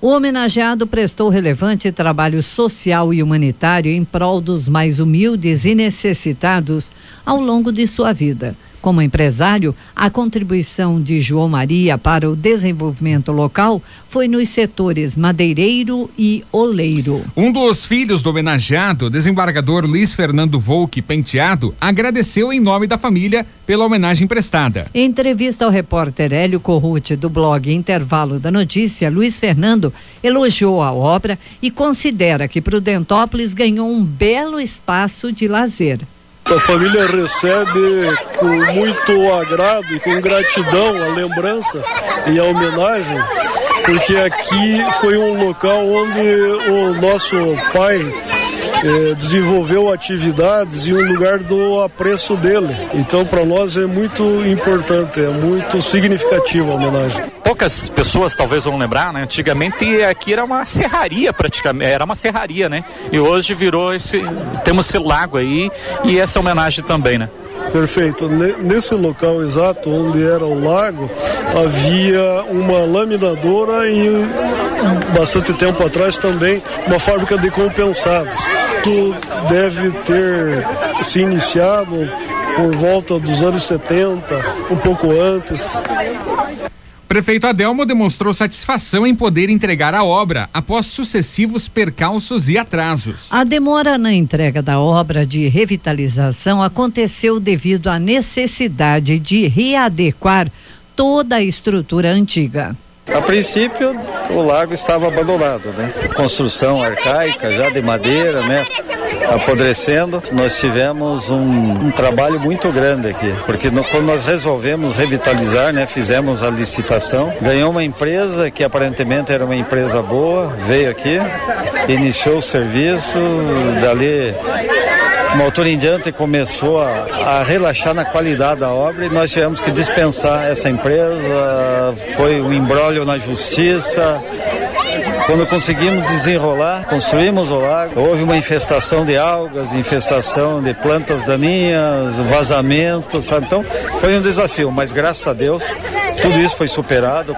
O homenageado prestou relevante trabalho social e humanitário em prol dos mais humildes e necessitados ao longo de sua vida. Como empresário, a contribuição de João Maria para o desenvolvimento local foi nos setores madeireiro e oleiro. Um dos filhos do homenageado, desembargador Luiz Fernando Volque Penteado, agradeceu em nome da família pela homenagem prestada. Em entrevista ao repórter Hélio Corrute do blog Intervalo da Notícia, Luiz Fernando elogiou a obra e considera que Prudentópolis ganhou um belo espaço de lazer. A família recebe com muito agrado e com gratidão a lembrança e a homenagem, porque aqui foi um local onde o nosso pai eh, desenvolveu atividades e um lugar do apreço dele. Então, para nós é muito importante, é muito significativa a homenagem. Poucas pessoas talvez vão lembrar, né? Antigamente aqui era uma serraria praticamente, era uma serraria, né? E hoje virou esse, temos esse lago aí e essa homenagem também, né? Perfeito. Nesse local exato onde era o lago, havia uma laminadora e bastante tempo atrás também uma fábrica de compensados. Tu deve ter se iniciado por volta dos anos 70, um pouco antes. Prefeito Adelmo demonstrou satisfação em poder entregar a obra após sucessivos percalços e atrasos. A demora na entrega da obra de revitalização aconteceu devido à necessidade de readequar toda a estrutura antiga. A princípio, o lago estava abandonado, né? Construção arcaica, já de madeira, né? apodrecendo, nós tivemos um, um trabalho muito grande aqui, porque no, quando nós resolvemos revitalizar, né, fizemos a licitação, ganhou uma empresa que aparentemente era uma empresa boa, veio aqui, iniciou o serviço, dali uma altura em diante começou a, a, relaxar na qualidade da obra e nós tivemos que dispensar essa empresa, foi um embrólio na justiça, quando conseguimos desenrolar, construímos o lago, houve uma infestação de algas, infestação de plantas daninhas, vazamento, sabe? Então foi um desafio, mas graças a Deus tudo isso foi superado.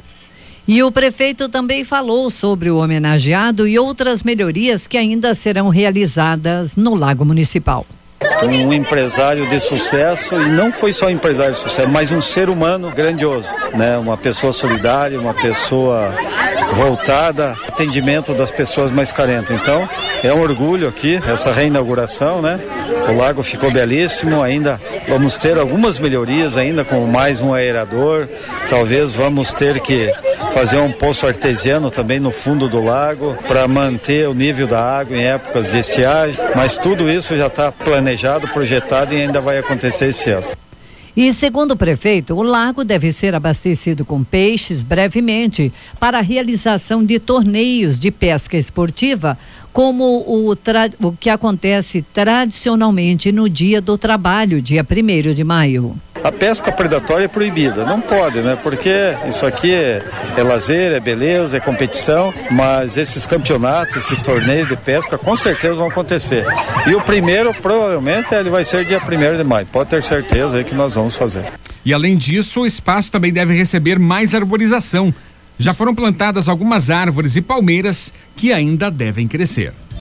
E o prefeito também falou sobre o homenageado e outras melhorias que ainda serão realizadas no Lago Municipal um empresário de sucesso e não foi só empresário de sucesso, mas um ser humano grandioso, né? Uma pessoa solidária, uma pessoa voltada ao atendimento das pessoas mais carentes. Então, é um orgulho aqui essa reinauguração, né? O lago ficou belíssimo, ainda vamos ter algumas melhorias ainda com mais um aerador. Talvez vamos ter que fazer um poço artesiano também no fundo do lago para manter o nível da água em épocas de estiagem, mas tudo isso já está planejado, projetado e ainda vai acontecer esse ano. E segundo o prefeito, o lago deve ser abastecido com peixes brevemente para a realização de torneios de pesca esportiva, como o, o que acontece tradicionalmente no Dia do Trabalho, dia 1 de maio. A pesca predatória é proibida, não pode, né? Porque isso aqui é, é lazer, é beleza, é competição, mas esses campeonatos, esses torneios de pesca com certeza vão acontecer. E o primeiro, provavelmente, ele vai ser dia 1 de maio. Pode ter certeza aí que nós vamos fazer. E além disso, o espaço também deve receber mais arborização. Já foram plantadas algumas árvores e palmeiras que ainda devem crescer.